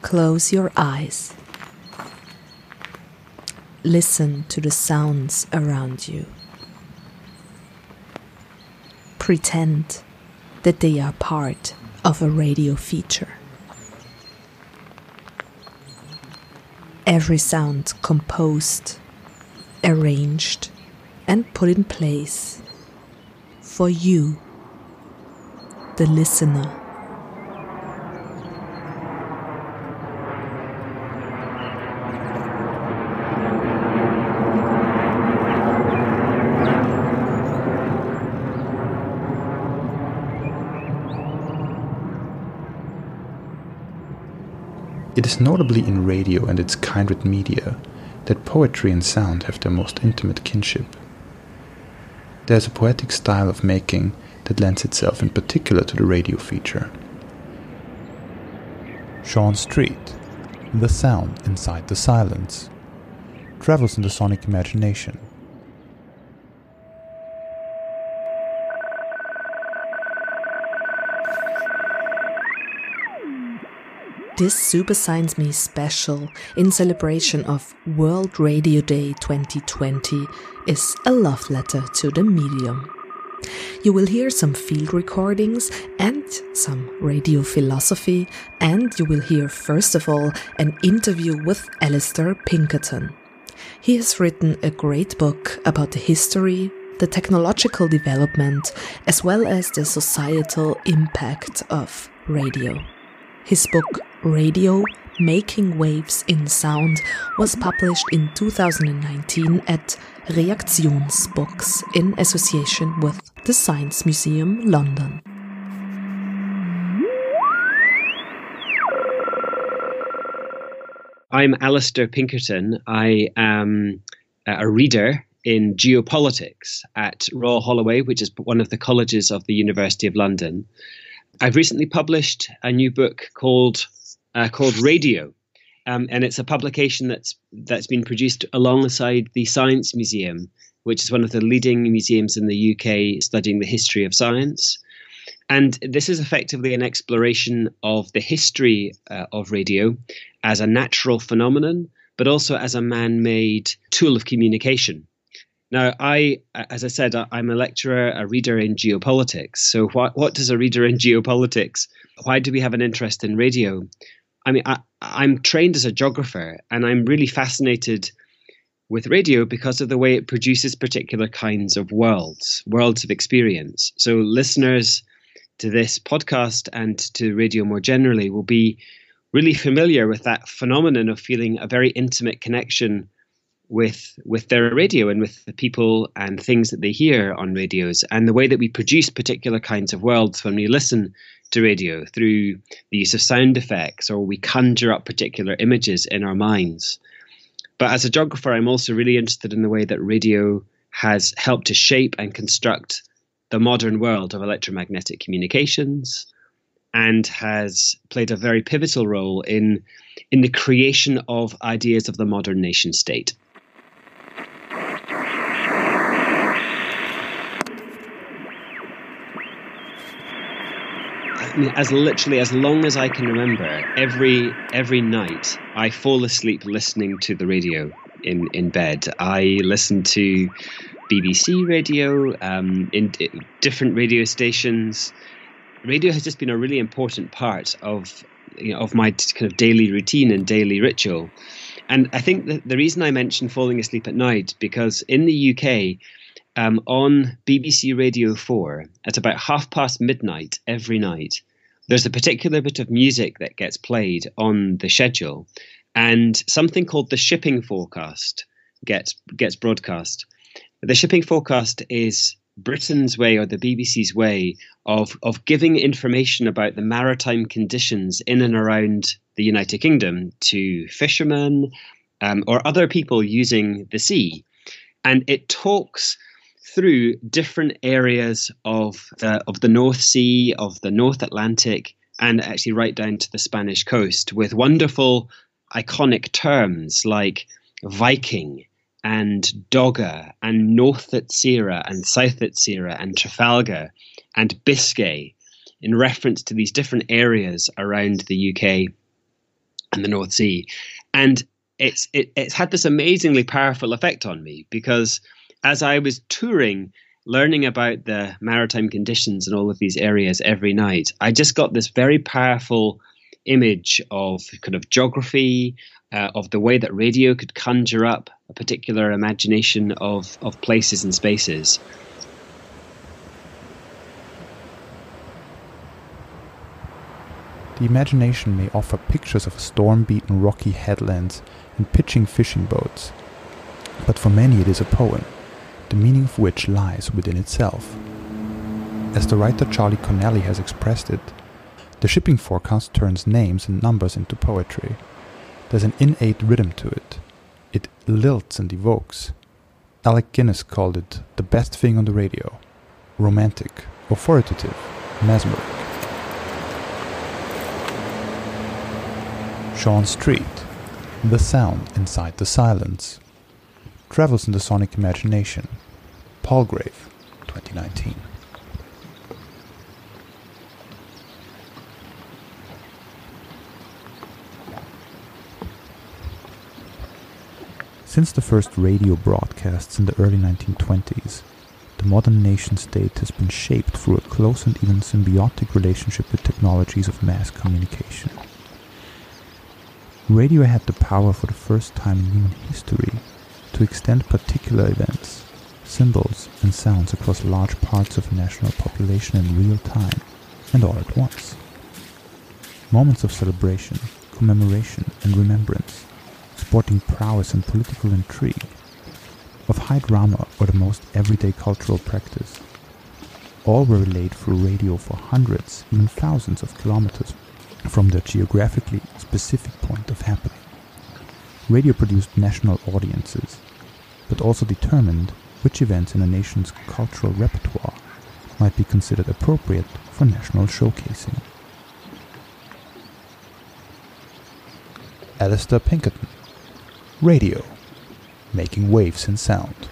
Close your eyes. Listen to the sounds around you. Pretend that they are part of a radio feature. Every sound composed, arranged, and put in place for you, the listener. Is notably in radio and its kindred media that poetry and sound have their most intimate kinship. There is a poetic style of making that lends itself in particular to the radio feature. Sean Street, The Sound Inside the Silence, travels in the sonic imagination This Super Science Me special in celebration of World Radio Day 2020 is a love letter to the medium. You will hear some field recordings and some radio philosophy, and you will hear, first of all, an interview with Alistair Pinkerton. He has written a great book about the history, the technological development, as well as the societal impact of radio. His book Radio Making Waves in Sound was published in 2019 at Reaktionsbooks in association with the Science Museum London. I'm Alistair Pinkerton. I am uh, a reader in geopolitics at Royal Holloway, which is one of the colleges of the University of London. I've recently published a new book called uh, called Radio, um, and it's a publication that's that's been produced alongside the Science Museum, which is one of the leading museums in the UK studying the history of science. And this is effectively an exploration of the history uh, of radio as a natural phenomenon, but also as a man made tool of communication. Now, I, as I said, I'm a lecturer, a reader in geopolitics. So, what, what does a reader in geopolitics? Why do we have an interest in radio? I mean, I, I'm trained as a geographer, and I'm really fascinated with radio because of the way it produces particular kinds of worlds, worlds of experience. So, listeners to this podcast and to radio more generally will be really familiar with that phenomenon of feeling a very intimate connection with with their radio and with the people and things that they hear on radios and the way that we produce particular kinds of worlds when we listen to radio through the use of sound effects or we conjure up particular images in our minds. But as a geographer, I'm also really interested in the way that radio has helped to shape and construct the modern world of electromagnetic communications and has played a very pivotal role in in the creation of ideas of the modern nation state. As literally as long as I can remember, every every night I fall asleep listening to the radio in in bed. I listen to BBC radio, um, in, in different radio stations. Radio has just been a really important part of you know, of my kind of daily routine and daily ritual. And I think that the reason I mentioned falling asleep at night because in the UK. Um, on BBC Radio 4 at about half past midnight every night there's a particular bit of music that gets played on the schedule, and something called the shipping forecast gets gets broadcast. The shipping forecast is Britain's way or the BBC's way of of giving information about the maritime conditions in and around the United Kingdom to fishermen um, or other people using the sea, and it talks through different areas of the of the North Sea, of the North Atlantic, and actually right down to the Spanish coast with wonderful iconic terms like Viking and Dogger and North Utsire and South Utsire and Trafalgar and Biscay in reference to these different areas around the UK and the North Sea. And it's it, it's had this amazingly powerful effect on me because as I was touring learning about the maritime conditions in all of these areas every night, I just got this very powerful image of kind of geography, uh, of the way that radio could conjure up a particular imagination of, of places and spaces. The imagination may offer pictures of storm beaten rocky headlands and pitching fishing boats, but for many it is a poem the meaning of which lies within itself. As the writer Charlie Connelly has expressed it, the shipping forecast turns names and numbers into poetry. There's an innate rhythm to it. It lilts and evokes. Alec Guinness called it the best thing on the radio. Romantic, authoritative, mesmeric. Sean Street, the sound inside the silence, travels in the sonic imagination, Palgrave, 2019. Since the first radio broadcasts in the early 1920s, the modern nation state has been shaped through a close and even symbiotic relationship with technologies of mass communication. Radio had the power for the first time in human history to extend particular events symbols and sounds across large parts of a national population in real time and all at once. Moments of celebration, commemoration, and remembrance, sporting prowess and political intrigue, of high drama or the most everyday cultural practice. All were relayed through radio for hundreds, even thousands of kilometers from their geographically specific point of happening. Radio produced national audiences, but also determined which events in a nation's cultural repertoire might be considered appropriate for national showcasing. Alistair Pinkerton. Radio. Making Waves in Sound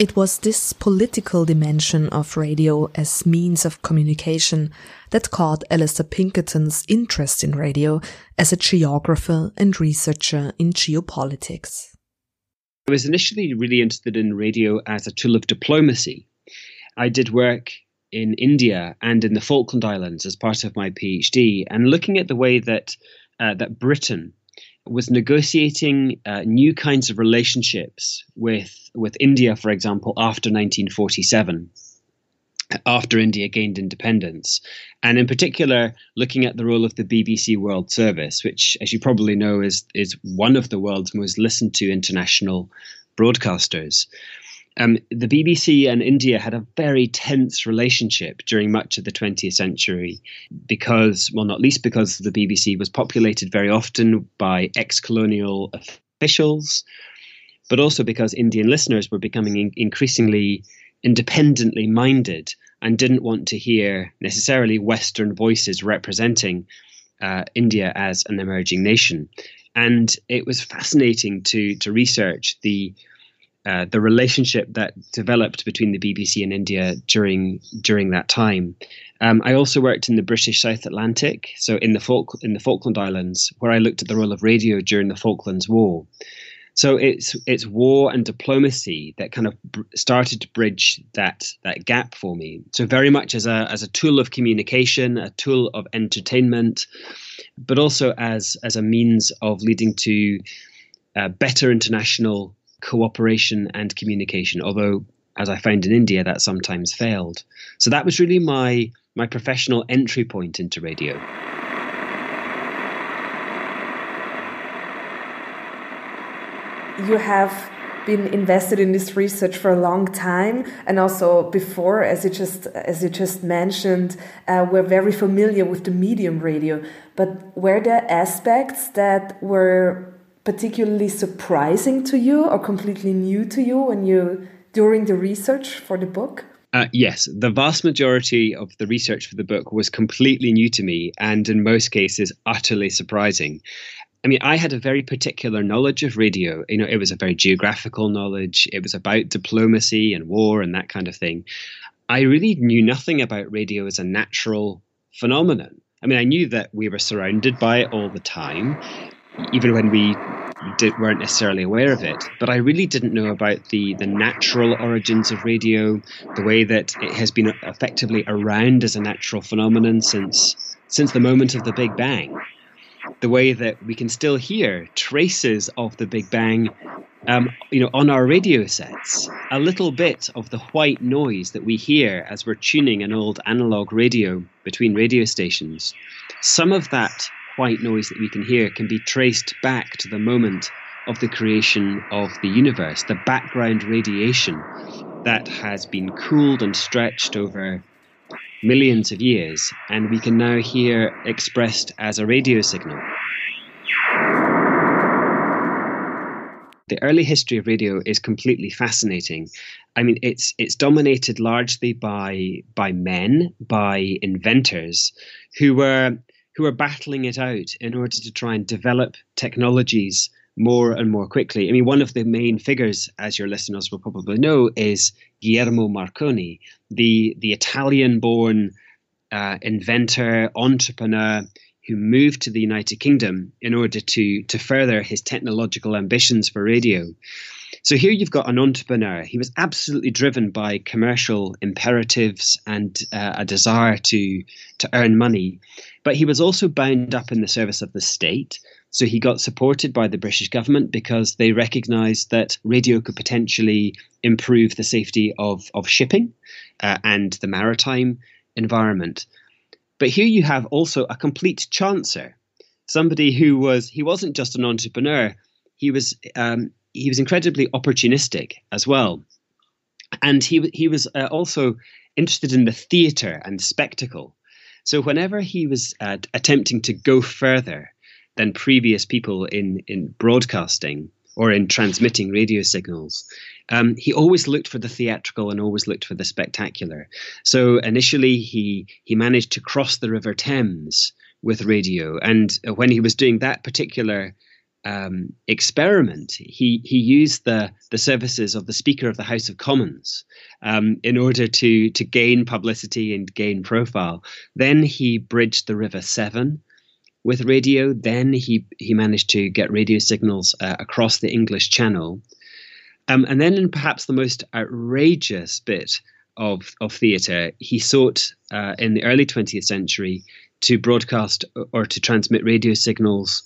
It was this political dimension of radio as means of communication that caught Alistair Pinkerton's interest in radio as a geographer and researcher in geopolitics. I was initially really interested in radio as a tool of diplomacy. I did work in India and in the Falkland Islands as part of my PhD, and looking at the way that uh, that Britain was negotiating uh, new kinds of relationships with with India, for example, after 1947, after India gained independence, and in particular looking at the role of the BBC World Service, which, as you probably know, is is one of the world's most listened to international broadcasters. Um, the BBC and India had a very tense relationship during much of the 20th century because, well, not least because the BBC was populated very often by ex colonial officials, but also because Indian listeners were becoming in- increasingly independently minded and didn't want to hear necessarily Western voices representing uh, India as an emerging nation. And it was fascinating to to research the uh, the relationship that developed between the BBC and India during during that time. Um, I also worked in the British South Atlantic, so in the Falk in the Falkland Islands, where I looked at the role of radio during the Falklands War. So it's it's war and diplomacy that kind of br- started to bridge that that gap for me. So very much as a as a tool of communication, a tool of entertainment, but also as as a means of leading to uh, better international cooperation and communication, although as I found in India, that sometimes failed. So that was really my my professional entry point into radio. You have been invested in this research for a long time, and also before, as you just as you just mentioned, uh, we're very familiar with the medium radio. But were there aspects that were particularly surprising to you or completely new to you when you during the research for the book? Uh, yes, the vast majority of the research for the book was completely new to me and in most cases utterly surprising. I mean, I had a very particular knowledge of radio. You know, it was a very geographical knowledge. It was about diplomacy and war and that kind of thing. I really knew nothing about radio as a natural phenomenon. I mean, I knew that we were surrounded by it all the time, even when we did, weren't necessarily aware of it. But I really didn't know about the, the natural origins of radio, the way that it has been effectively around as a natural phenomenon since since the moment of the Big Bang. The way that we can still hear traces of the Big Bang, um, you know, on our radio sets. A little bit of the white noise that we hear as we're tuning an old analog radio between radio stations. Some of that white noise that we can hear can be traced back to the moment of the creation of the universe, the background radiation that has been cooled and stretched over millions of years, and we can now hear expressed as a radio signal. The early history of radio is completely fascinating. I mean, it's it's dominated largely by by men, by inventors, who were who are battling it out in order to try and develop technologies more and more quickly. I mean, one of the main figures, as your listeners will probably know, is Guglielmo Marconi, the the Italian-born uh, inventor, entrepreneur who moved to the United Kingdom in order to to further his technological ambitions for radio. So here you've got an entrepreneur. He was absolutely driven by commercial imperatives and uh, a desire to to earn money, but he was also bound up in the service of the state. So he got supported by the British government because they recognised that radio could potentially improve the safety of of shipping uh, and the maritime environment. But here you have also a complete chancer, somebody who was he wasn't just an entrepreneur. He was um, he was incredibly opportunistic as well, and he he was uh, also interested in the theatre and spectacle. So whenever he was uh, attempting to go further than previous people in in broadcasting or in transmitting radio signals, um, he always looked for the theatrical and always looked for the spectacular. So initially, he he managed to cross the River Thames with radio, and when he was doing that particular um, experiment, he he used the the services of the Speaker of the House of Commons um, in order to to gain publicity and gain profile. Then he bridged the River Severn with radio. Then he he managed to get radio signals uh, across the English Channel, um, and then in perhaps the most outrageous bit of of theatre, he sought uh, in the early 20th century to broadcast or to transmit radio signals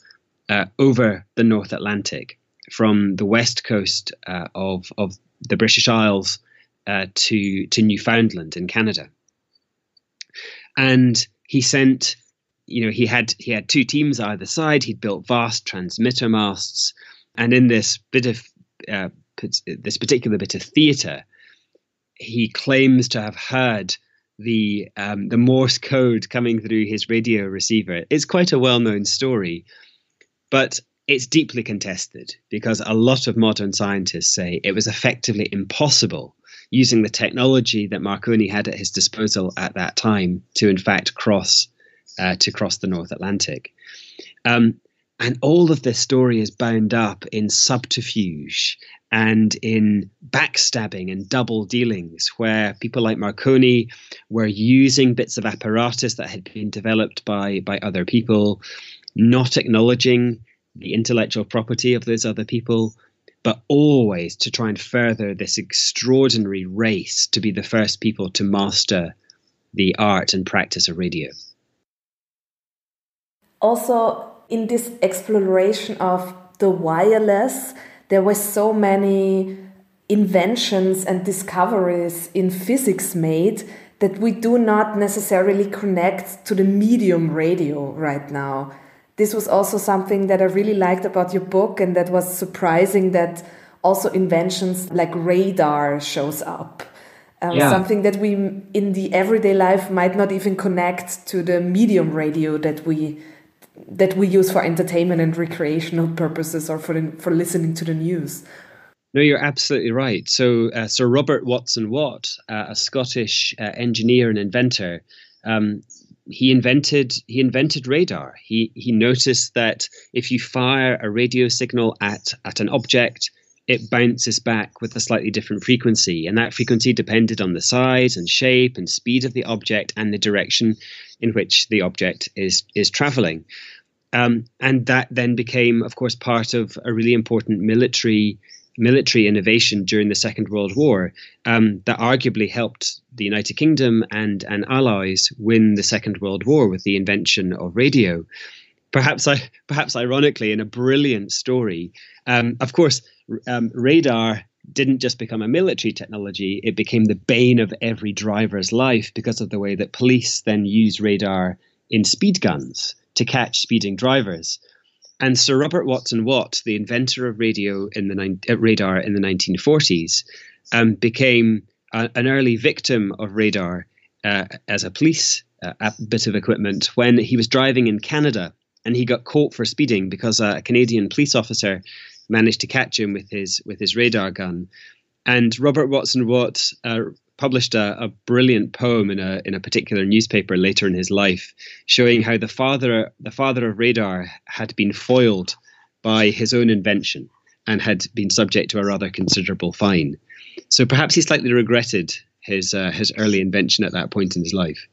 uh, over the North Atlantic from the west coast uh, of of the British Isles uh, to to Newfoundland in Canada, and he sent. You know, he had he had two teams either side. He'd built vast transmitter masts, and in this bit of uh, this particular bit of theatre, he claims to have heard the um, the Morse code coming through his radio receiver. It's quite a well known story, but it's deeply contested because a lot of modern scientists say it was effectively impossible using the technology that Marconi had at his disposal at that time to, in fact, cross uh, to cross the North Atlantic. Um, and all of this story is bound up in subterfuge and in backstabbing and double dealings, where people like Marconi were using bits of apparatus that had been developed by by other people not acknowledging the intellectual property of those other people, but always to try and further this extraordinary race to be the first people to master the art and practice of radio. Also, in this exploration of the wireless, there were so many inventions and discoveries in physics made that we do not necessarily connect to the medium radio right now this was also something that I really liked about your book, and that was surprising that also inventions like radar shows up. Um, yeah. Something that we in the everyday life might not even connect to the medium radio that we that we use for entertainment and recreational purposes or for for listening to the news. No, you're absolutely right. So, uh, Sir Robert Watson Watt, uh, a Scottish uh, engineer and inventor, um, he invented he invented radar. He he noticed that if you fire a radio signal at at an object, it bounces back with a slightly different frequency, and that frequency depended on the size and shape and speed of the object and the direction in which the object is is traveling. Um, and that then became, of course, part of a really important military military innovation during the Second World War um, that arguably helped the United Kingdom and, and allies win the Second World War with the invention of radio. Perhaps, I, perhaps ironically, in a brilliant story, um, of course, um, radar didn't just become a military technology, it became the bane of every driver's life because of the way that police then use radar in speed guns to catch speeding drivers. And Sir Robert Watson Watt, the inventor of radio in the uh, radar in the 1940s, um, became a, an early victim of radar uh, as a police uh, bit of equipment when he was driving in Canada and he got caught for speeding because a Canadian police officer managed to catch him with his with his radar gun. And Robert Watson Watt uh, published a, a, brilliant poem in a in a particular newspaper later in his life, showing how the father the father of radar had been foiled by his own invention and had been subject to a rather considerable fine. So perhaps he slightly regretted his uh, his early invention at that point in his life.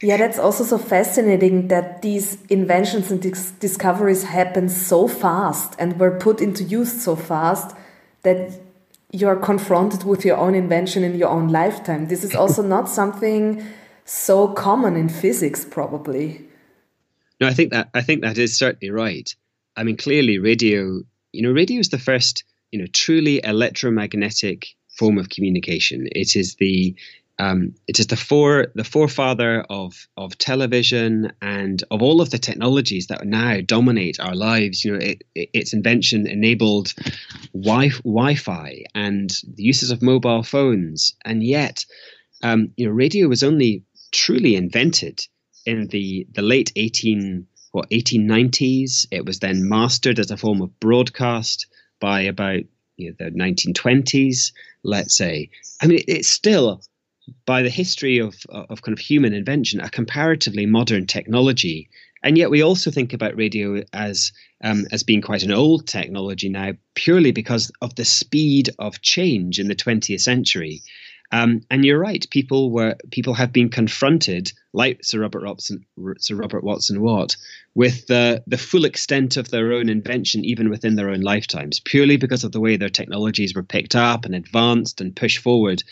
Yeah, that's also so fascinating that these inventions and dis discoveries happen so fast and were put into use so fast that you're confronted with your own invention in your own lifetime. This is also not something so common in physics, probably. No, I think that I think that is certainly right. I mean, clearly, radio. You know, radio is the first, you know, truly electromagnetic form of communication. It is the um, it is the fore the forefather of of television and of all of the technologies that now dominate our lives. You know, it, it, its invention enabled wi- Wi-Fi and the uses of mobile phones, and yet, um, you know, radio was only truly invented in the the late eighteen what 1890s. It was then mastered as a form of broadcast by about you know, the 1920s, let's say. I mean, it's still by the history of, of kind of human invention, a comparatively modern technology. And yet we also think about radio as um, as being quite an old technology now, purely because of the speed of change in the 20th century. Um, and you're right, people were people have been confronted, like Sir Robert Watson, Sir Robert Watson Watt, with the the full extent of their own invention, even within their own lifetimes, purely because of the way their technologies were picked up and advanced and pushed forward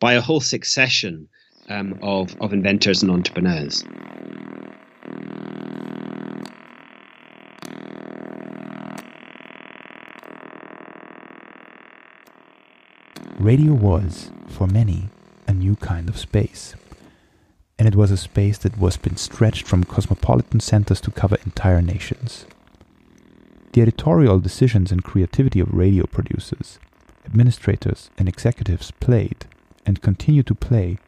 by a whole succession um, of, of inventors and entrepreneurs. Radio was, for many, a new kind of space. And it was a space that was been stretched from cosmopolitan centers to cover entire nations. The editorial decisions and creativity of radio producers, administrators, and executives played, and continue to play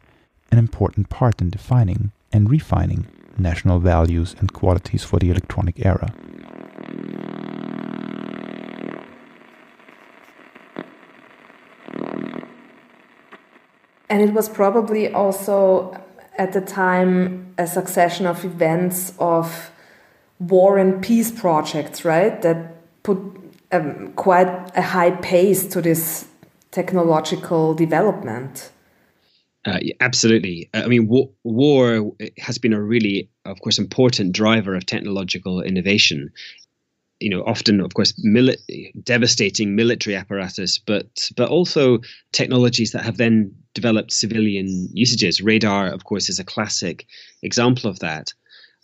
an important part in defining and refining national values and qualities for the electronic era. And it was probably also at the time a succession of events of war and peace projects, right? That put um, quite a high pace to this technological development. Uh, absolutely. I mean, war, war has been a really, of course, important driver of technological innovation. You know, often, of course, mili- devastating military apparatus, but but also technologies that have then developed civilian usages. Radar, of course, is a classic example of that.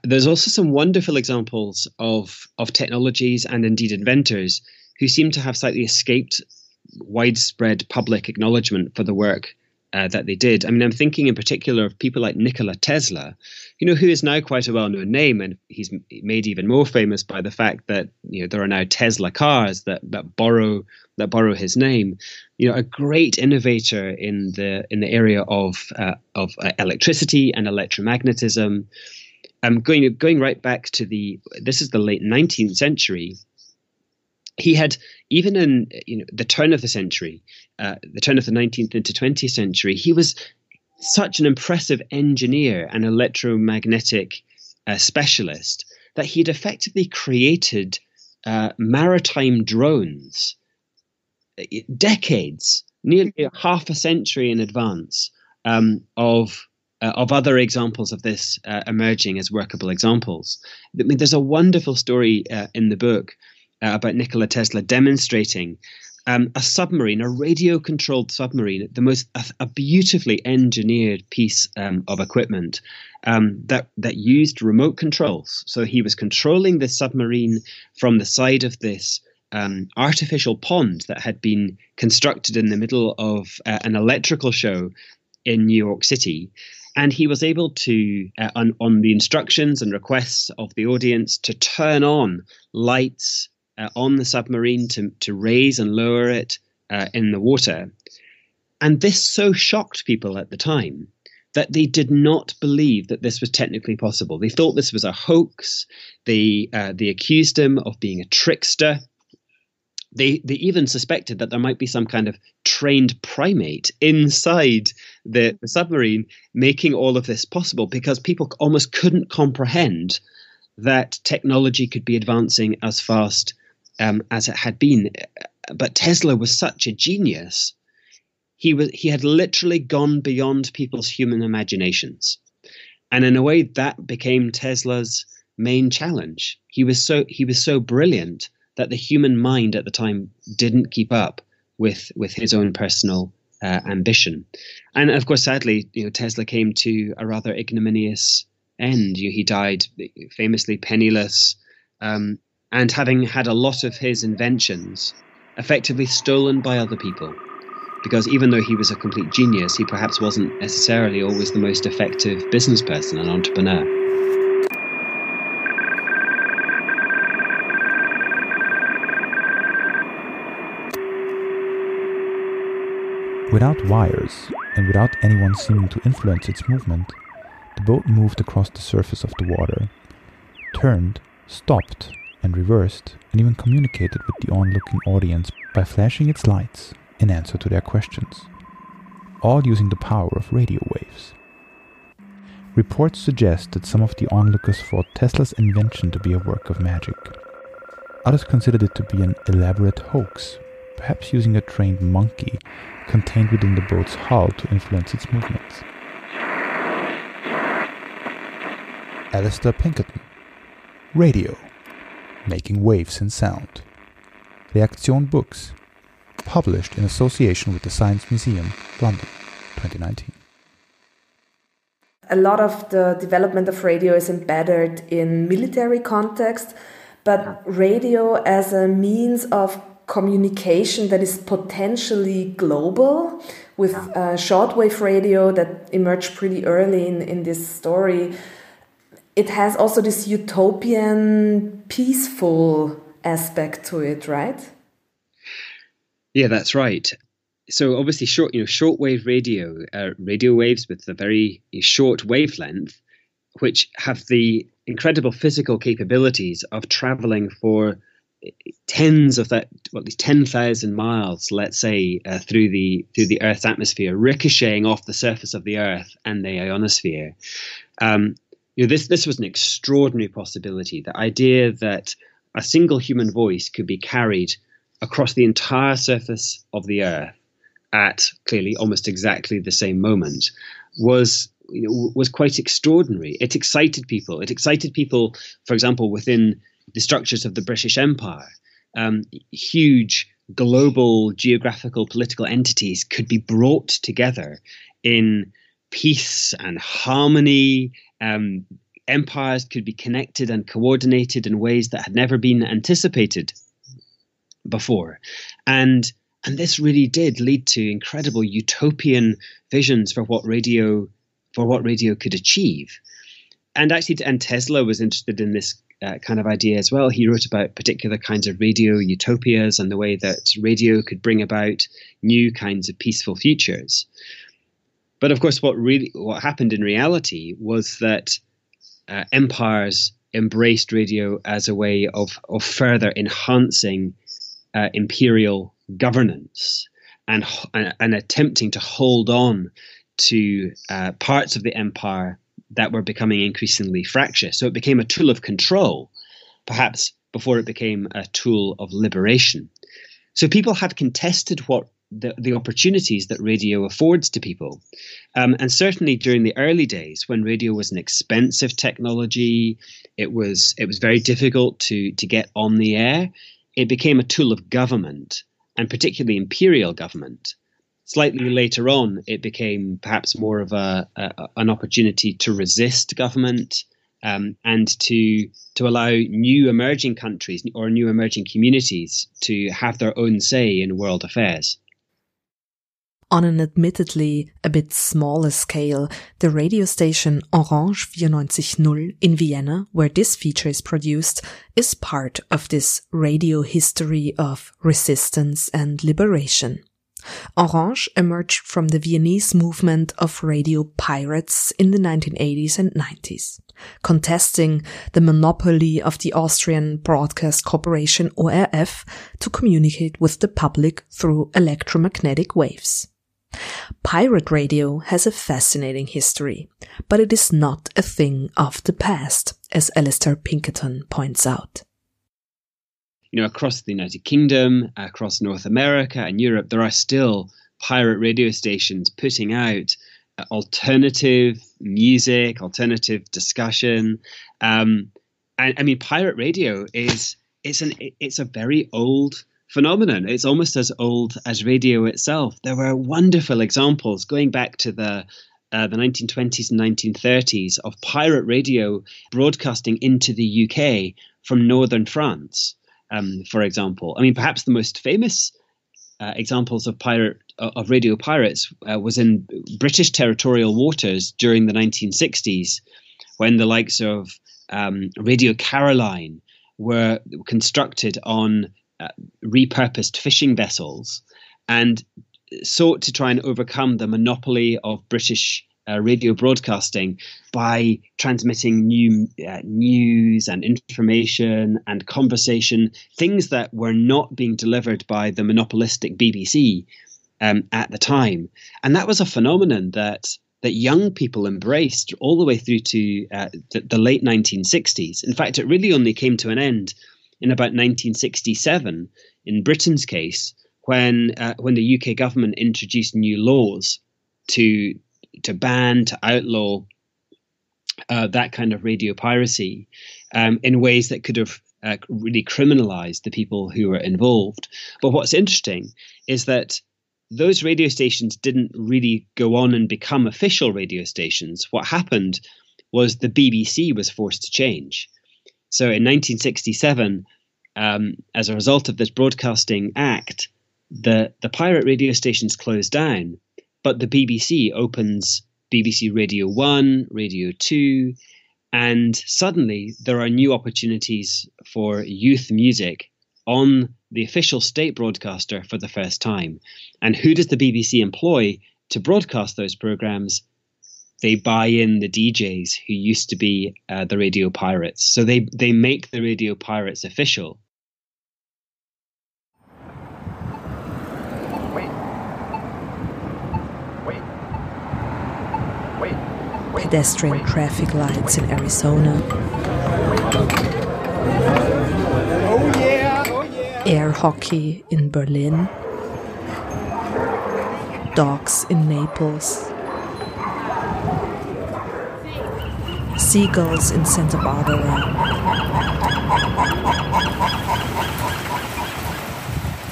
There's also some wonderful examples of of technologies and indeed inventors who seem to have slightly escaped widespread public acknowledgement for the work uh, that they did. I mean, I'm thinking in particular of people like Nikola Tesla, you know, who is now quite a well-known name, and he's made even more famous by the fact that you know there are now Tesla cars that that borrow that borrow his name. You know, a great innovator in the in the area of uh, of uh, electricity and electromagnetism. Um, going going right back to the this is the late 19th century he had even in you know the turn of the century, uh, the turn of the 19th into 20th century, he was such an impressive engineer and electromagnetic uh, specialist that he'd effectively created uh, maritime drones uh, decades, nearly half a century in advance um, of uh, of other examples of this uh, emerging as workable examples. I mean, there's a wonderful story uh, in the book uh, about Nikola Tesla demonstrating um, a submarine, a radio controlled submarine, the most a, a beautifully engineered piece um, of equipment um, that that used remote controls. So he was controlling the submarine from the side of this um, artificial pond that had been constructed in the middle of uh, an electrical show in New York City. And he was able to, uh, on, on the instructions and requests of the audience, to turn on lights, uh, on the submarine to, to raise and lower it uh, in the water. And this so shocked people at the time that they did not believe that this was technically possible. They thought this was a hoax. They, uh, they accused him of being a trickster. They, they even suspected that there might be some kind of trained primate inside the, the submarine making all of this possible because people almost couldn't comprehend that technology could be advancing as fast um, as it had been. But Tesla was such a genius. He was he had literally gone beyond people's human imaginations, and in a way that became Tesla's main challenge. He was so he was so brilliant that the human mind at the time didn't keep up with with his own personal uh, ambition. And of course, sadly, you know, Tesla came to a rather ignominious end. You know, he died famously penniless, um, and having had a lot of his inventions effectively stolen by other people. Because even though he was a complete genius, he perhaps wasn't necessarily always the most effective business person and entrepreneur. Without wires, and without anyone seeming to influence its movement, the boat moved across the surface of the water, turned, stopped, and reversed, and even communicated with the onlooking audience by flashing its lights in answer to their questions, all using the power of radio waves. Reports suggest that some of the onlookers thought Tesla's invention to be a work of magic. Others considered it to be an elaborate hoax, perhaps using a trained monkey contained within the boat's hull to influence its movements. Alistair Pinkerton, Radio Making Waves in Sound. Reaktion Books, published in association with the Science Museum, London, 2019. A lot of the development of radio is embedded in military context, but radio as a means of communication that is potentially global with uh, shortwave radio that emerged pretty early in, in this story it has also this utopian, peaceful aspect to it, right? Yeah, that's right. So obviously, short, you know, shortwave radio, uh, radio waves with a very short wavelength, which have the incredible physical capabilities of traveling for tens of that, well, at least ten thousand miles, let's say, uh, through the through the Earth's atmosphere, ricocheting off the surface of the Earth and the ionosphere. Um, you know, this this was an extraordinary possibility. The idea that a single human voice could be carried across the entire surface of the Earth at clearly almost exactly the same moment was you know, was quite extraordinary. It excited people. It excited people, for example, within the structures of the British Empire. Um, huge global geographical political entities could be brought together in peace and harmony. Um, empires could be connected and coordinated in ways that had never been anticipated before. And and this really did lead to incredible utopian visions for what radio for what radio could achieve. And actually, and Tesla was interested in this uh, kind of idea as well. He wrote about particular kinds of radio utopias and the way that radio could bring about new kinds of peaceful futures. But of course, what really what happened in reality was that uh, empires embraced radio as a way of of further enhancing uh, imperial governance and, and, and attempting to hold on to uh, parts of the empire that were becoming increasingly fractious. So it became a tool of control, perhaps before it became a tool of liberation. So people had contested what the, the opportunities that radio affords to people. Um, and certainly during the early days when radio was an expensive technology, it was it was very difficult to to get on the air. It became a tool of government and particularly imperial government. Slightly later on, it became perhaps more of a, a an opportunity to resist government um, and to to allow new emerging countries or new emerging communities to have their own say in world affairs. On an admittedly a bit smaller scale, the radio station Orange 94.0 in Vienna, where this feature is produced, is part of this radio history of resistance and liberation. Orange emerged from the Viennese movement of radio pirates in the 1980s and 90s, contesting the monopoly of the Austrian Broadcast Corporation ORF to communicate with the public through electromagnetic waves. Pirate radio has a fascinating history, but it is not a thing of the past, as Alistair Pinkerton points out. You know, across the United Kingdom, across North America and Europe, there are still pirate radio stations putting out uh, alternative music, alternative discussion. Um, and I mean, pirate radio is it's an it's a very old phenomenon. It's almost as old as radio itself. There were wonderful examples going back to the uh, the 1920s and 1930s of pirate radio broadcasting into the UK from northern France, um, for example. I mean, perhaps the most famous uh, examples of pirate of radio pirates uh, was in British territorial waters during the 1960s, when the likes of um, Radio Caroline were constructed on uh, repurposed fishing vessels and sought to try and overcome the monopoly of British uh, radio broadcasting by transmitting new uh, news and information and conversation, things that were not being delivered by the monopolistic BBC um, at the time. And that was a phenomenon that that young people embraced all the way through to uh, the, the late 1960s. In fact, it really only came to an end in about 1967, in Britain's case, when uh, when the UK government introduced new laws to to ban to outlaw uh, that kind of radio piracy um, in ways that could have uh, really criminalized the people who were involved. But what's interesting is that those radio stations didn't really go on and become official radio stations. What happened was the BBC was forced to change. So in 1967, um, as a result of this Broadcasting Act, the, the pirate radio stations closed down, but the BBC opens BBC Radio 1, Radio 2, and suddenly there are new opportunities for youth music on the official state broadcaster for the first time. And who does the BBC employ to broadcast those programs? They buy in the DJs who used to be uh, the radio pirates. So they they make the radio pirates official. Wait. Wait. Wait. Pedestrian traffic lights in Arizona. Oh yeah. Oh yeah. Air hockey in Berlin. Dogs in Naples. Seagulls in Santa Barbara.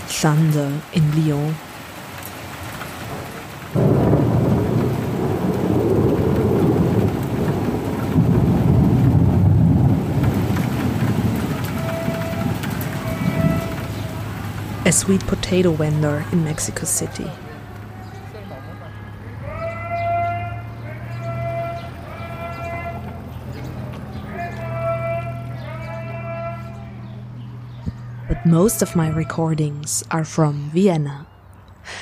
Thunder in Lyon. A sweet potato vendor in Mexico City. Most of my recordings are from Vienna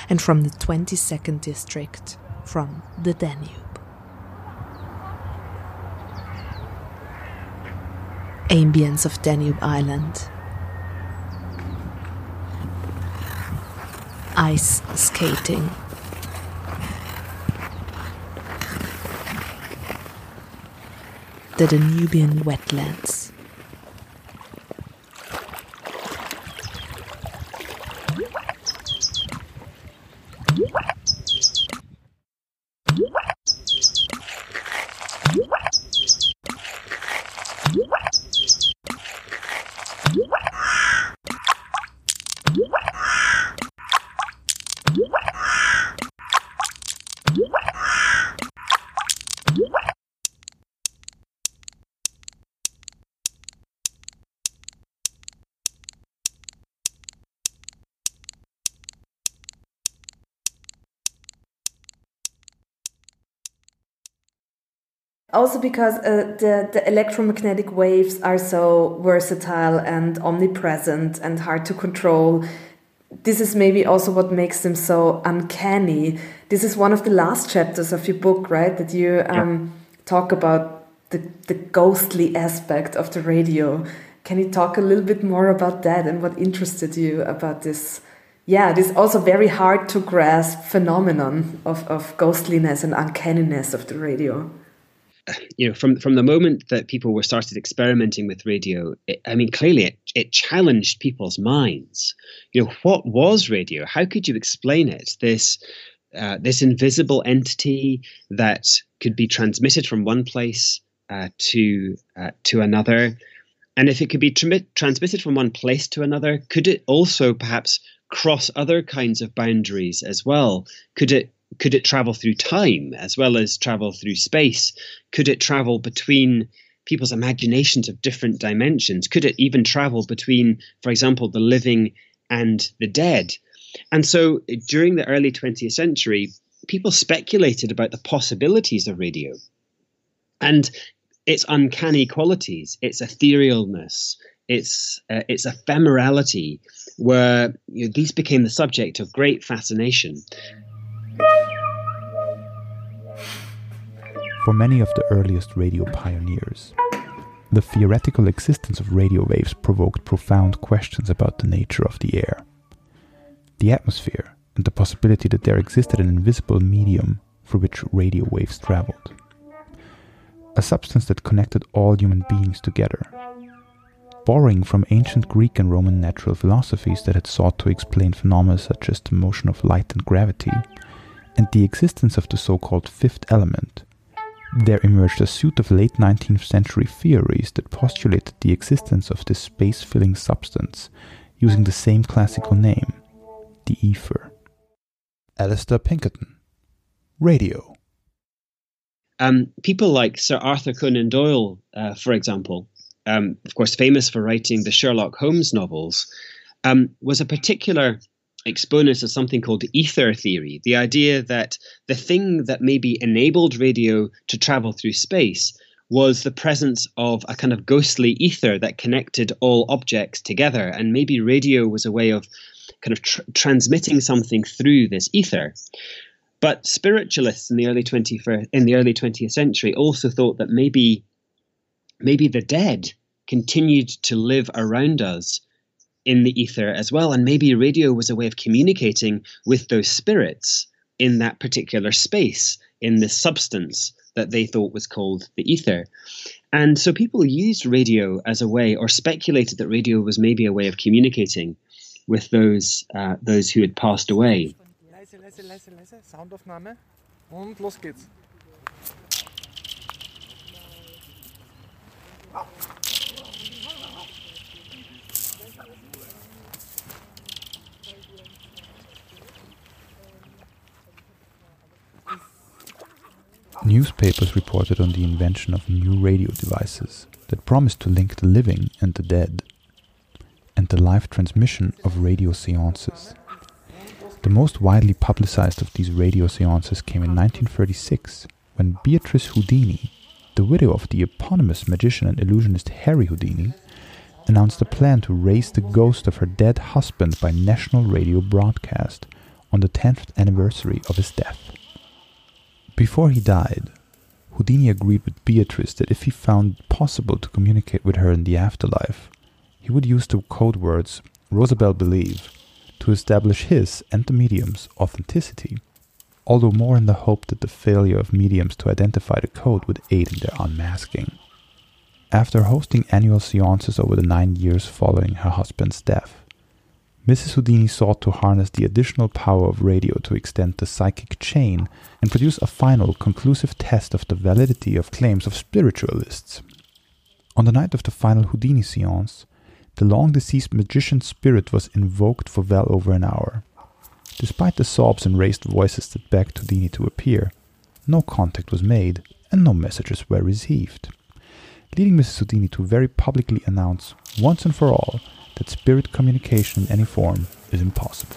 and from the 22nd district, from the Danube. Ambience of Danube Island. Ice skating. The Danubian wetlands. Also because uh, the, the electromagnetic waves are so versatile and omnipresent and hard to control. This is maybe also what makes them so uncanny. This is one of the last chapters of your book right? That you um, yeah. talk about the, the ghostly aspect of the radio. Can you talk a little bit more about that and what interested you about this? Yeah this also very hard to grasp phenomenon of, of ghostliness and uncanniness of the radio you know, from from the moment that people were started experimenting with radio, it, I mean, clearly it, it challenged people's minds. You know, what was radio? How could you explain it? This uh, this invisible entity that could be transmitted from one place uh, to uh, to another, and if it could be tra- transmitted from one place to another, could it also perhaps cross other kinds of boundaries as well? Could it could it travel through time as well as travel through space? Could it travel between people's imaginations of different dimensions? Could it even travel between, for example, the living and the dead? And so during the early 20th century, people speculated about the possibilities of radio and its uncanny qualities, its etherealness, its uh, its ephemerality, where you know, these became the subject of great fascination. For many of the earliest radio pioneers, the theoretical existence of radio waves provoked profound questions about the nature of the air, the atmosphere, and the possibility that there existed an invisible medium through which radio waves traveled. A substance that connected all human beings together. Borrowing from ancient Greek and Roman natural philosophies that had sought to explain phenomena such as the motion of light and gravity, and the existence of the so called fifth element, there emerged a suite of late 19th century theories that postulated the existence of this space filling substance using the same classical name, the ether. Alasdair Pinkerton, Radio. Um, people like Sir Arthur Conan Doyle, uh, for example, um, of course, famous for writing the Sherlock Holmes novels, um, was a particular exponent of something called ether theory the idea that the thing that maybe enabled radio to travel through space was the presence of a kind of ghostly ether that connected all objects together. And maybe radio was a way of kind of tr- transmitting something through this ether. But spiritualists in the early 20th, in the early 20th century also thought that maybe maybe the dead continued to live around us in the ether as well. And maybe radio was a way of communicating with those spirits in that particular space, in this substance that they thought was called the ether. And so people used radio as a way, or speculated that radio was maybe a way of communicating with those uh, those who had passed away. Leise, leise, leise, Newspapers reported on the invention of new radio devices that promised to link the living and the dead. And the live transmission of radio seances. The most widely publicized of these radio seances came in 1936 when Beatrice Houdini, the widow of the eponymous magician and illusionist Harry Houdini, announced a plan to raise the ghost of her dead husband by national radio broadcast on the 10th anniversary of his death. Before he died, Houdini agreed with Beatrice that if he found it possible to communicate with her in the afterlife, he would use the code words Rosabelle Believe to establish his and the medium's authenticity, although more in the hope that the failure of mediums to identify the code would aid in their unmasking. After hosting annual seances over the nine years following her husband's death, Mrs. Houdini sought to harness the additional power of radio to extend the psychic chain and produce a final, conclusive test of the validity of claims of spiritualists. On the night of the final Houdini seance, the long deceased magician's spirit was invoked for well over an hour. Despite the sobs and raised voices that begged Houdini to appear, no contact was made and no messages were received, leading Mrs. Houdini to very publicly announce, once and for all, that spirit communication in any form is impossible.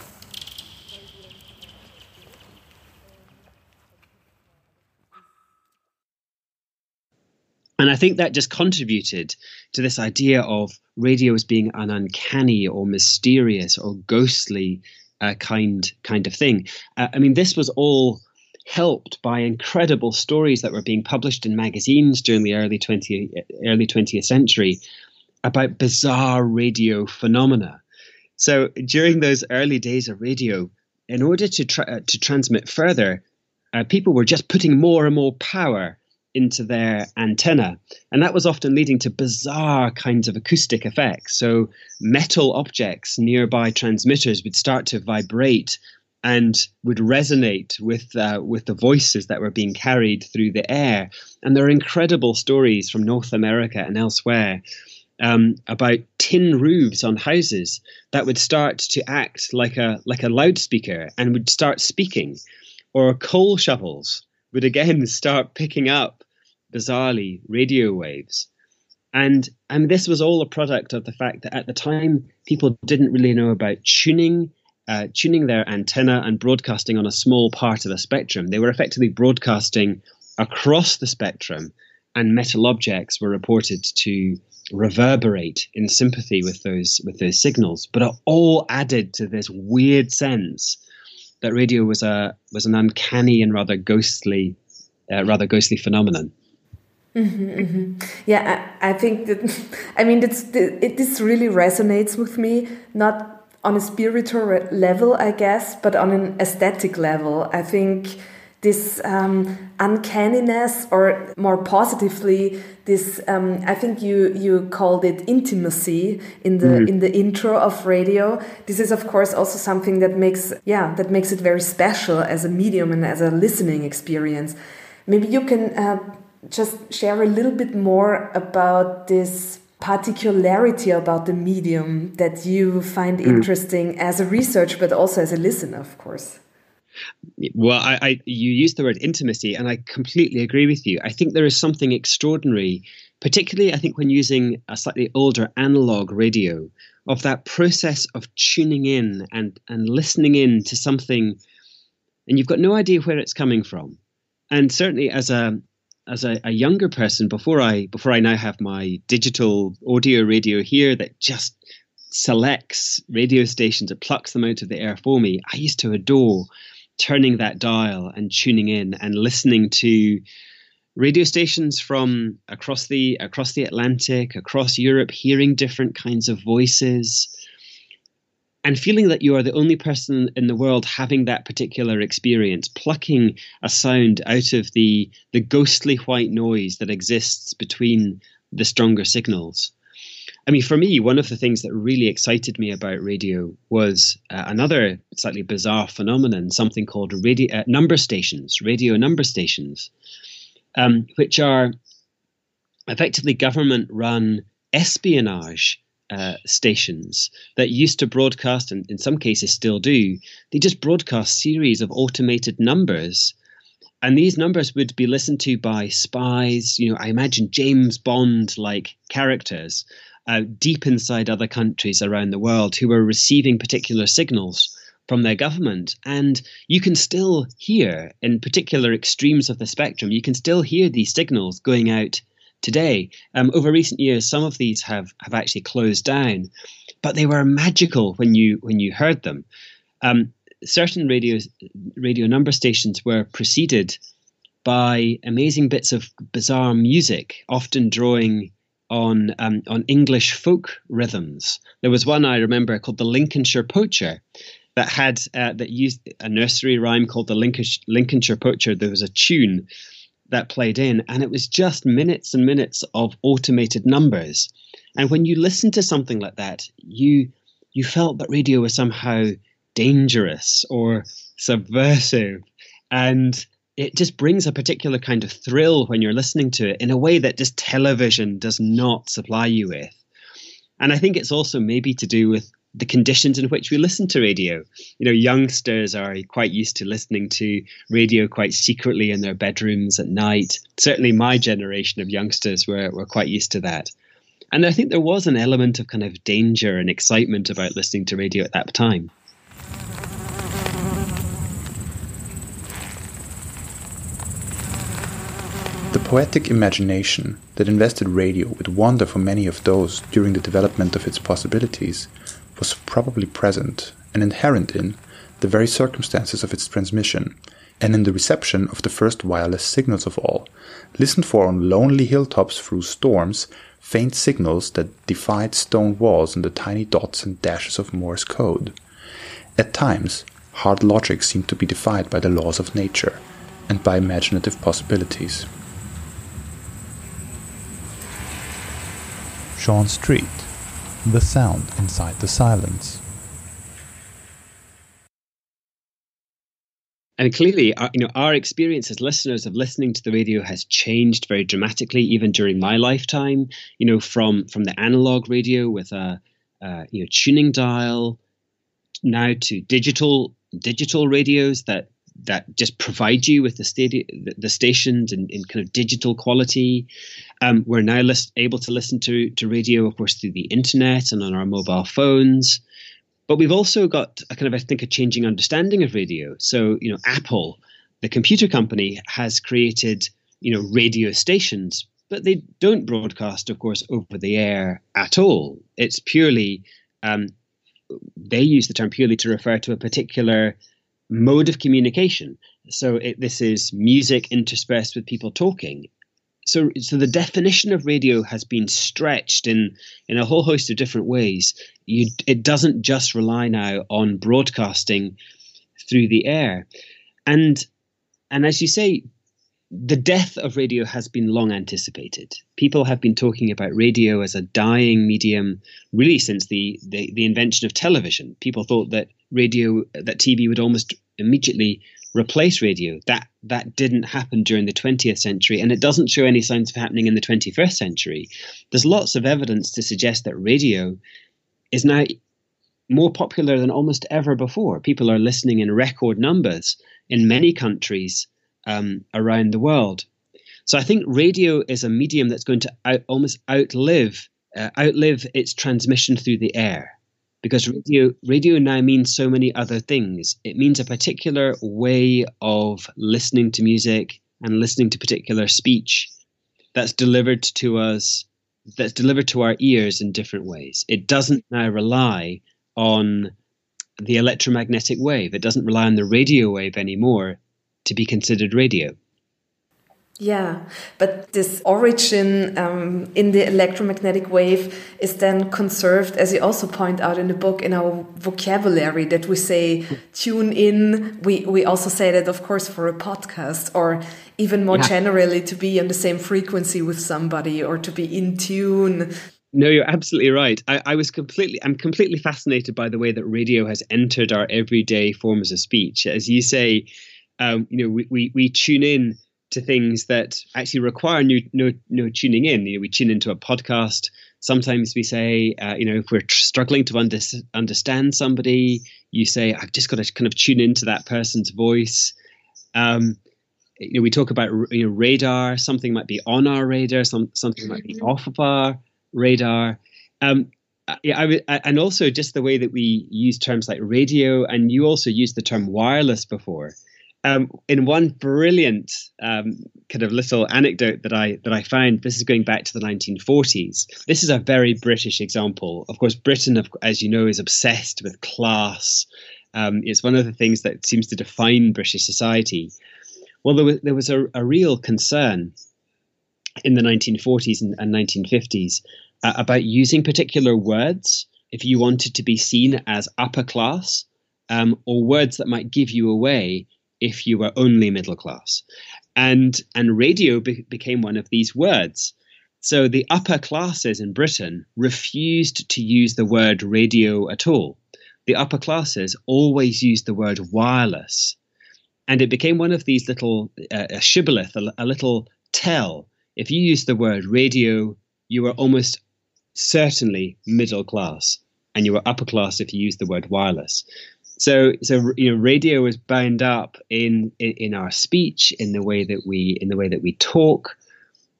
And I think that just contributed to this idea of radio as being an uncanny or mysterious or ghostly uh, kind kind of thing. Uh, I mean, this was all helped by incredible stories that were being published in magazines during the early 20 early 20th century about bizarre radio phenomena. So during those early days of radio, in order to tra- uh, to transmit further, uh, people were just putting more and more power into their antenna. And that was often leading to bizarre kinds of acoustic effects. So, metal objects nearby transmitters would start to vibrate and would resonate with uh, with the voices that were being carried through the air. And there are incredible stories from North America and elsewhere um, about tin roofs on houses that would start to act like a like a loudspeaker and would start speaking, or coal shovels would again start picking up bizarrely radio waves. And and this was all a product of the fact that at the time people didn't really know about tuning, uh, tuning their antenna and broadcasting on a small part of the spectrum. They were effectively broadcasting across the spectrum, and metal objects were reported to reverberate in sympathy with those with those signals. But are all added to this weird sense that radio was a was an uncanny and rather ghostly, uh, rather ghostly phenomenon. Mm-hmm, mm-hmm. Yeah, I, I, think that. I mean, it's, it, this really resonates with me, not on a spiritual level, I guess, but on an aesthetic level. I think this um, uncanniness, or more positively, this um, I think you you called it intimacy in the mm. in the intro of radio. This is of course also something that makes yeah that makes it very special as a medium and as a listening experience. Maybe you can. Uh, just share a little bit more about this particularity about the medium that you find mm. interesting as a researcher, but also as a listener, of course. Well, I, I, you used the word intimacy, and I completely agree with you. I think there is something extraordinary, particularly I think when using a slightly older analog radio, of that process of tuning in and and listening in to something, and you've got no idea where it's coming from. And certainly, as a as a, a, younger person before I before I now have my digital audio radio here that just selects radio stations, it plucks them out of the air for me. I used to adore turning that dial and tuning in and listening to radio stations from across the across the Atlantic, across Europe, hearing different kinds of voices and feeling that you are the only person in the world having that particular experience, plucking a sound out of the the ghostly white noise that exists between the stronger signals. I mean, for me, one of the things that really excited me about radio was uh, another slightly bizarre phenomenon, something called radio uh, number stations, radio number stations, um, which are effectively government-run espionage uh, stations that used to broadcast, and in some cases still do, they just broadcast series of automated numbers. And these numbers would be listened to by spies, you know, I imagine James Bond like characters. Uh, deep inside other countries around the world who were receiving particular signals from their government. And you can still hear, in particular extremes of the spectrum, you can still hear these signals going out today. Um, over recent years, some of these have, have actually closed down, but they were magical when you when you heard them. Um, certain radio radio number stations were preceded by amazing bits of bizarre music, often drawing on um, on English folk rhythms. There was one I remember called the Lincolnshire Poacher that had uh, that used a nursery rhyme called the Lincolnshire, Poacher. There was a tune that played in, and it was just minutes and minutes of automated numbers. And when you listen to something like that, you you felt that radio was somehow dangerous or subversive, and it just brings a particular kind of thrill when you're listening to it in a way that just television does not supply you with. And I think it's also maybe to do with the conditions in which we listen to radio. You know, youngsters are quite used to listening to radio quite secretly in their bedrooms at night. Certainly, my generation of youngsters were, were quite used to that. And I think there was an element of kind of danger and excitement about listening to radio at that time. Poetic imagination that invested radio with wonder for many of those during the development of its possibilities was probably present and inherent in the very circumstances of its transmission, and in the reception of the first wireless signals of all, listened for on lonely hilltops through storms, faint signals that defied stone walls and the tiny dots and dashes of Morse code. At times, hard logic seemed to be defied by the laws of nature and by imaginative possibilities. Sean Street, The Sound Inside the Silence. And clearly, our, you know, our experience as listeners of listening to the radio has changed very dramatically, even during my lifetime. You know, from from the analog radio with a, a you know tuning dial, now to digital digital radios that that just provide you with the, stadi- the stations in, in kind of digital quality. Um, we're now list- able to listen to, to radio, of course, through the internet and on our mobile phones. But we've also got a kind of, I think, a changing understanding of radio. So, you know, Apple, the computer company, has created, you know, radio stations, but they don't broadcast, of course, over the air at all. It's purely, um, they use the term purely to refer to a particular mode of communication. So it, this is music interspersed with people talking. So, so the definition of radio has been stretched in in a whole host of different ways. You, it doesn't just rely now on broadcasting through the air, and and as you say, the death of radio has been long anticipated. People have been talking about radio as a dying medium really since the, the, the, invention of television. People thought that radio, that TV would almost immediately replace radio. That that didn't happen during the 20th century, and it doesn't show any signs of happening in the 21st century. There's lots of evidence to suggest that radio is now more popular than almost ever before. People are listening in record numbers in many countries um, around the world. So I think radio is a medium that's going to out, almost outlive uh, outlive its transmission through the air because radio radio now means so many other things. It means a particular way of listening to music and listening to particular speech that's delivered to us that's delivered to our ears in different ways. It doesn't now rely on the electromagnetic wave. It doesn't rely on the radio wave anymore to be considered radio. Yeah, but this origin um, in the electromagnetic wave is then conserved, as you also point out in the book, in our vocabulary that we say tune in. We, we also say that, of course, for a podcast or even more yeah. generally to be on the same frequency with somebody or to be in tune. No, you're absolutely right. I, I was completely, I'm completely fascinated by the way that radio has entered our everyday forms of speech. As you say, um, you know, we, we, we tune in to things that actually require new, no, no tuning in. You know, we tune into a podcast. Sometimes we say, uh, you know, if we're struggling to under, understand somebody, you say, I've just got to kind of tune into that person's voice. Um, you know, we talk about you know radar. Something might be on our radar. Some something might be off of our radar. Um, yeah, I, I, and also just the way that we use terms like radio, and you also used the term wireless before. Um, in one brilliant um, kind of little anecdote that I that I found, this is going back to the 1940s. This is a very British example. Of course, Britain, as you know, is obsessed with class. Um, it's one of the things that seems to define British society. Well, there was there was a, a real concern in the 1940s and, and 1950s uh, about using particular words if you wanted to be seen as upper class, um, or words that might give you away if you were only middle class. And, and radio be- became one of these words. So the upper classes in Britain refused to use the word radio at all. The upper classes always used the word wireless. And it became one of these little, uh, a shibboleth, a, a little tell. If you used the word radio, you were almost certainly middle class, and you were upper class if you used the word wireless. So, so you know, radio is bound up in, in, in our speech, in the way that we in the way that we talk,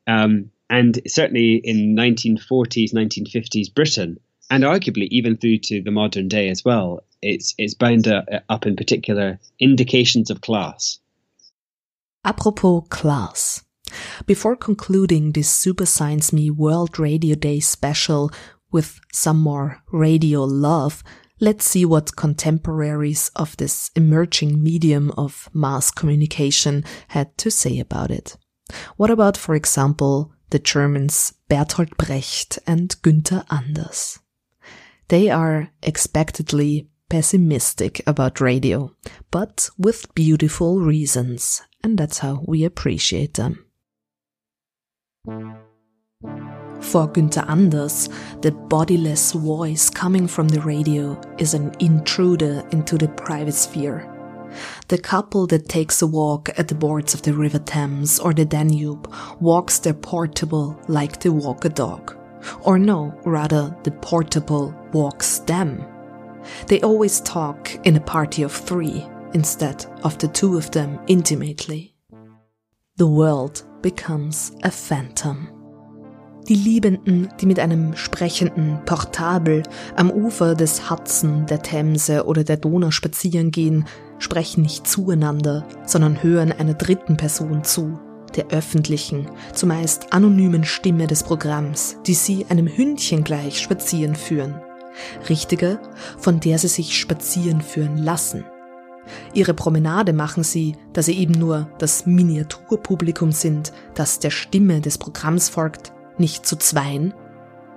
um, and certainly in 1940s, 1950s Britain, and arguably even through to the modern day as well. It's it's bound up in particular indications of class. Apropos class. Before concluding this Super Science Me World Radio Day special with some more radio love, let's see what contemporaries of this emerging medium of mass communication had to say about it. What about, for example, the Germans Bertolt Brecht and Günther Anders? They are expectedly pessimistic about radio, but with beautiful reasons, and that's how we appreciate them. For Günther Anders, the bodiless voice coming from the radio is an intruder into the private sphere. The couple that takes a walk at the boards of the River Thames or the Danube walks their portable like they walk a dog. Or no, rather, the portable walks them. They always talk in a party of three instead of the two of them intimately. The world becomes a phantom. Die Liebenden, die mit einem sprechenden Portabel am Ufer des Hudson, der Themse oder der Donau spazieren gehen, sprechen nicht zueinander, sondern hören einer dritten Person zu, der öffentlichen, zumeist anonymen Stimme des Programms, die sie einem Hündchen gleich spazieren führen. Richtiger, von der sie sich spazieren führen lassen. Ihre Promenade machen sie, da sie eben nur das Miniaturpublikum sind, das der Stimme des Programms folgt, nicht zu zweien,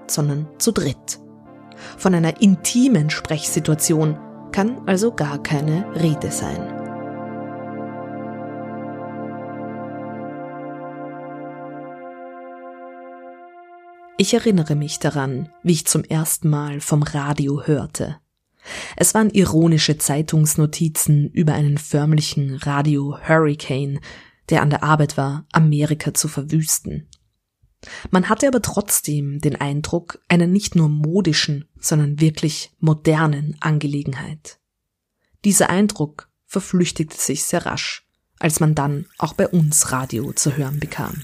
sondern zu dritt. Von einer intimen Sprechsituation kann also gar keine Rede sein. Ich erinnere mich daran, wie ich zum ersten Mal vom Radio hörte. Es waren ironische Zeitungsnotizen über einen förmlichen Radio-Hurricane, der an der Arbeit war, Amerika zu verwüsten. Man hatte aber trotzdem den Eindruck einer nicht nur modischen, sondern wirklich modernen Angelegenheit. Dieser Eindruck verflüchtigte sich sehr rasch, als man dann auch bei uns Radio zu hören bekam.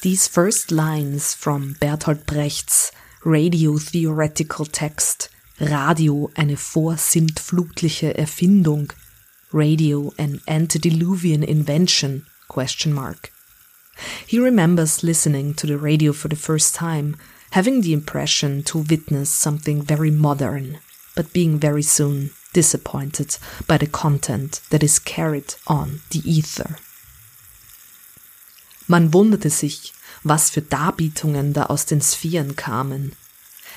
These first lines from Bertolt Brechts Radio Theoretical Text, Radio eine vorsintflutliche Erfindung, Radio an antediluvian invention, question mark. He remembers listening to the radio for the first time, having the impression to witness something very modern, but being very soon disappointed by the content that is carried on the ether. Man wunderte sich, was für Darbietungen da aus den Sphären kamen.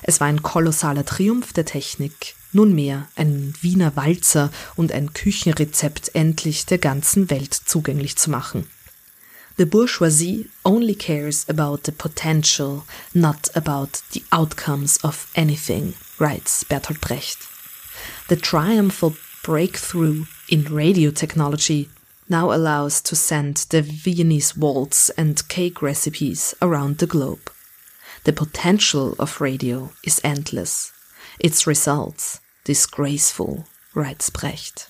Es war ein kolossaler Triumph der Technik, nunmehr ein Wiener Walzer und ein Küchenrezept endlich der ganzen Welt zugänglich zu machen. The bourgeoisie only cares about the potential, not about the outcomes of anything, writes Bertolt Brecht. The triumphal breakthrough in radio technology now allows to send the Viennese waltz and cake recipes around the globe. The potential of radio is endless. Its results disgraceful, writes Brecht.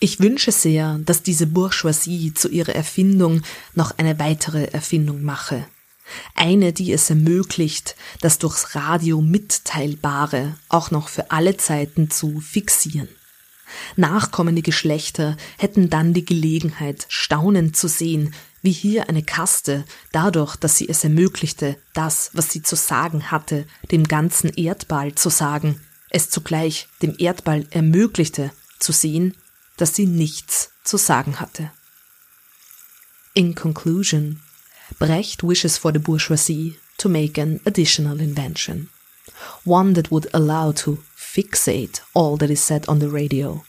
Ich wünsche sehr, dass diese Bourgeoisie zu ihrer Erfindung noch eine weitere Erfindung mache. Eine, die es ermöglicht, das durchs Radio Mitteilbare auch noch für alle Zeiten zu fixieren. Nachkommende Geschlechter hätten dann die Gelegenheit, staunend zu sehen, wie hier eine Kaste, dadurch, dass sie es ermöglichte, das, was sie zu sagen hatte, dem ganzen Erdball zu sagen, es zugleich dem Erdball ermöglichte, zu sehen, dass sie nichts zu sagen hatte. In conclusion, Brecht wishes for the bourgeoisie to make an additional invention, one that would allow to fixate all that is said on the radio,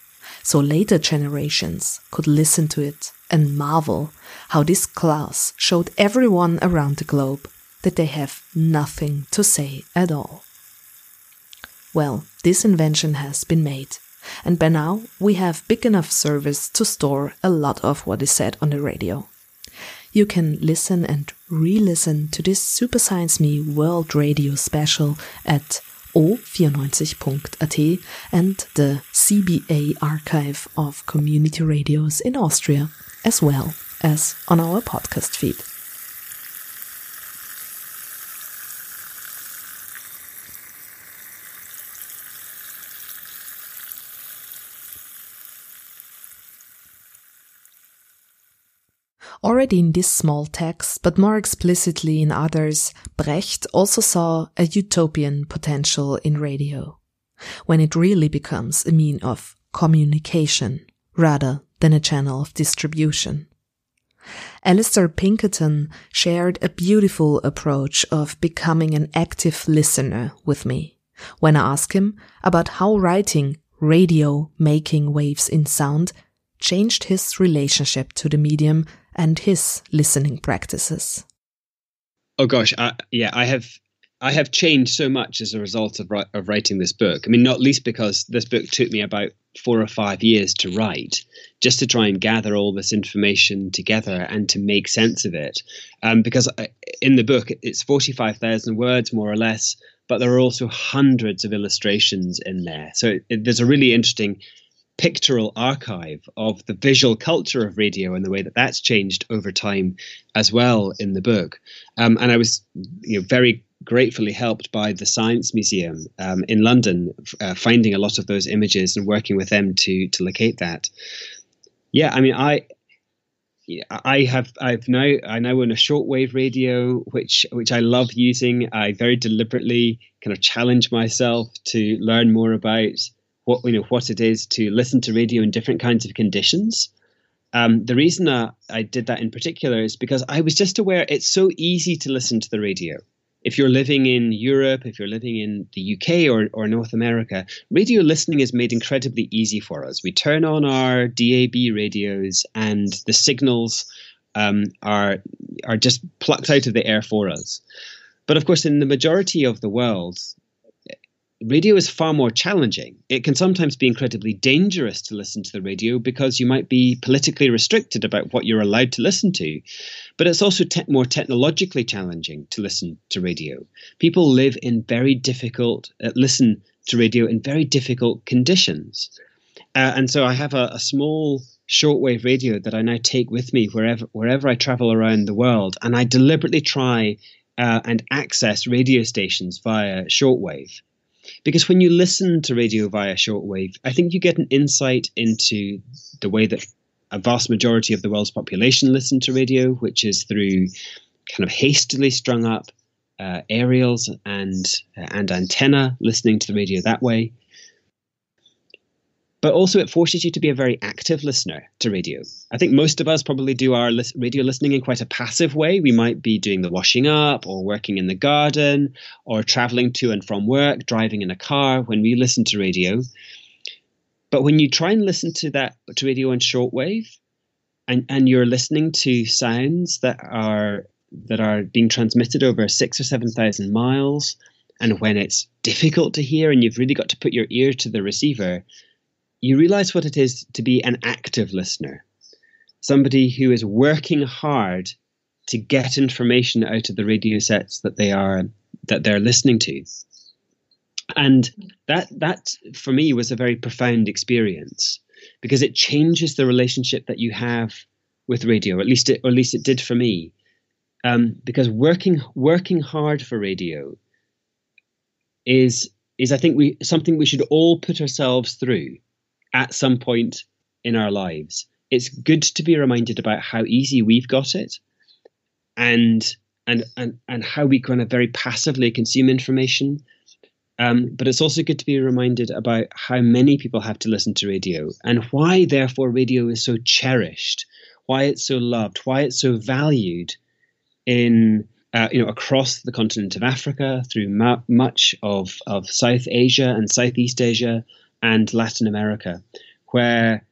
so later generations could listen to it and marvel how this class showed everyone around the globe that they have nothing to say at all. Well, this invention has been made, and by now we have big enough service to store a lot of what is said on the radio. You can listen and re-listen to this Super Science Me World Radio special at o94.at and the CBA archive of community radios in Austria, as well as on our podcast feed. Already in this small text, but more explicitly in others, Brecht also saw a utopian potential in radio, when it really becomes a mean of communication rather than a channel of distribution. Alasdair Pinkerton shared a beautiful approach of becoming an active listener with me when I asked him about how writing radio making waves in sound changed his relationship to the medium and his listening practices? Oh gosh, I, yeah, I have I have changed so much as a result of of writing this book. I mean, not least because this book took me about four or five years to write, just to try and gather all this information together and to make sense of it. Um, because in the book, it's forty five thousand words more or less, but there are also hundreds of illustrations in there. So it, it, there's a really interesting pictorial archive of the visual culture of radio and the way that that's changed over time as well in the book. Um, and I was you know, very gratefully helped by the Science Museum um, in London, uh, finding a lot of those images and working with them to to locate that. Yeah, I mean, I I have I've now I now own a shortwave radio which which I love using. I very deliberately kind of challenge myself to learn more about what you know what it is to listen to radio in different kinds of conditions. Um, the reason uh, I did that in particular is because I was just aware it's so easy to listen to the radio. If you're living in Europe, if you're living in the UK or, or North America, radio listening is made incredibly easy for us. We turn on our DAB radios and the signals um, are are just plucked out of the air for us. But of course, in the majority of the world, radio is far more challenging. It can sometimes be incredibly dangerous to listen to the radio because you might be politically restricted about what you're allowed to listen to. But it's also te- more technologically challenging to listen to radio. People live in very difficult, uh, listen to radio in very difficult conditions. Uh, and so I have a, a small shortwave radio that I now take with me wherever wherever I travel around the world, and I deliberately try uh, and access radio stations via shortwave. Because when you listen to radio via shortwave, I think you get an insight into the way that a vast majority of the world's population listen to radio, which is through kind of hastily strung up uh, aerials and uh, and antenna, listening to the radio that way but also it forces you to be a very active listener to radio. I think most of us probably do our radio listening in quite a passive way. We might be doing the washing up or working in the garden or traveling to and from work, driving in a car when we listen to radio. But when you try and listen to that to radio on shortwave and, and you're listening to sounds that are that are being transmitted over six or seven thousand miles, and when it's difficult to hear and you've really got to put your ear to the receiver, you realize what it is to be an active listener, somebody who is working hard to get information out of the radio sets that they are that they're listening to. And that that for me was a very profound experience because it changes the relationship that you have with radio. At least it, or at least it did for me. um, because working working hard for radio is is I think we something we should all put ourselves through at some point in our lives. It's good to be reminded about how easy we've got it, and and and and how we kind of very passively consume information. Um, but it's also good to be reminded about how many people have to listen to radio and why, therefore, radio is so cherished, why it's so loved, why it's so valued in uh, you know across the continent of Africa, through mu- much of of South Asia and Southeast Asia and Latin America, where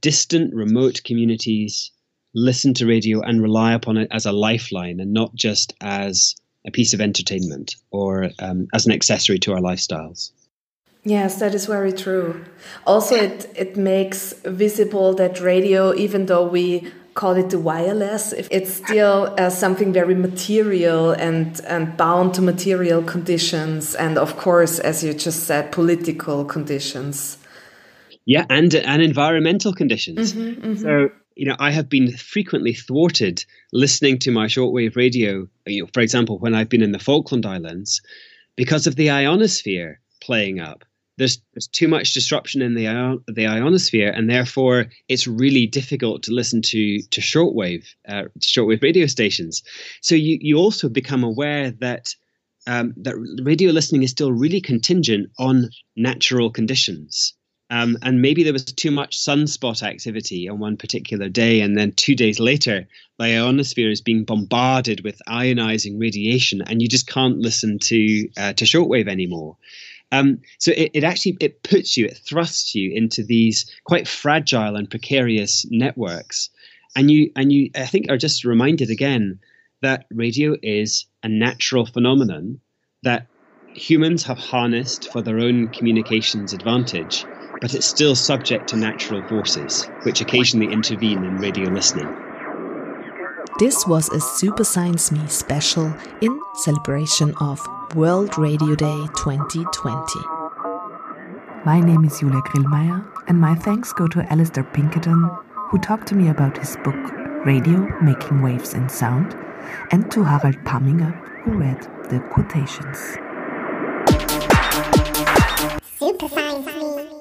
distant, remote communities listen to radio and rely upon it as a lifeline and not just as a piece of entertainment or um, as an accessory to our lifestyles. Yes, that is very true. Also, it, it makes visible that radio, even though we call it the wireless, it's still uh, something very material and, and bound to material conditions. And of course, as you just said, political conditions. Yeah, and, and environmental conditions. Mm -hmm, mm -hmm. So, you know, I have been frequently thwarted listening to my shortwave radio, you know, for example, when I've been in the Falkland Islands, because of the ionosphere playing up there's, there's too much disruption in the the ionosphere, and therefore it's really difficult to listen to to shortwave uh, shortwave radio stations. So you you also become aware that um, that radio listening is still really contingent on natural conditions. Um, and maybe there was too much sunspot activity on one particular day, and then two days later, the ionosphere is being bombarded with ionizing radiation, and you just can't listen to uh, to shortwave anymore. Um, so it, it actually it puts you, it thrusts you into these quite fragile and precarious networks, and you and you I think are just reminded again that radio is a natural phenomenon that humans have harnessed for their own communications advantage, but it's still subject to natural forces, which occasionally intervene in radio listening. This was a Super Science Me special in celebration of World Radio Day 2020. My name is Julia Grillmeier, and my thanks go to Alasdair Pinkerton, who talked to me about his book Radio Making Waves in Sound, and to Harald Pamminger, who read the quotations. Super Science Me.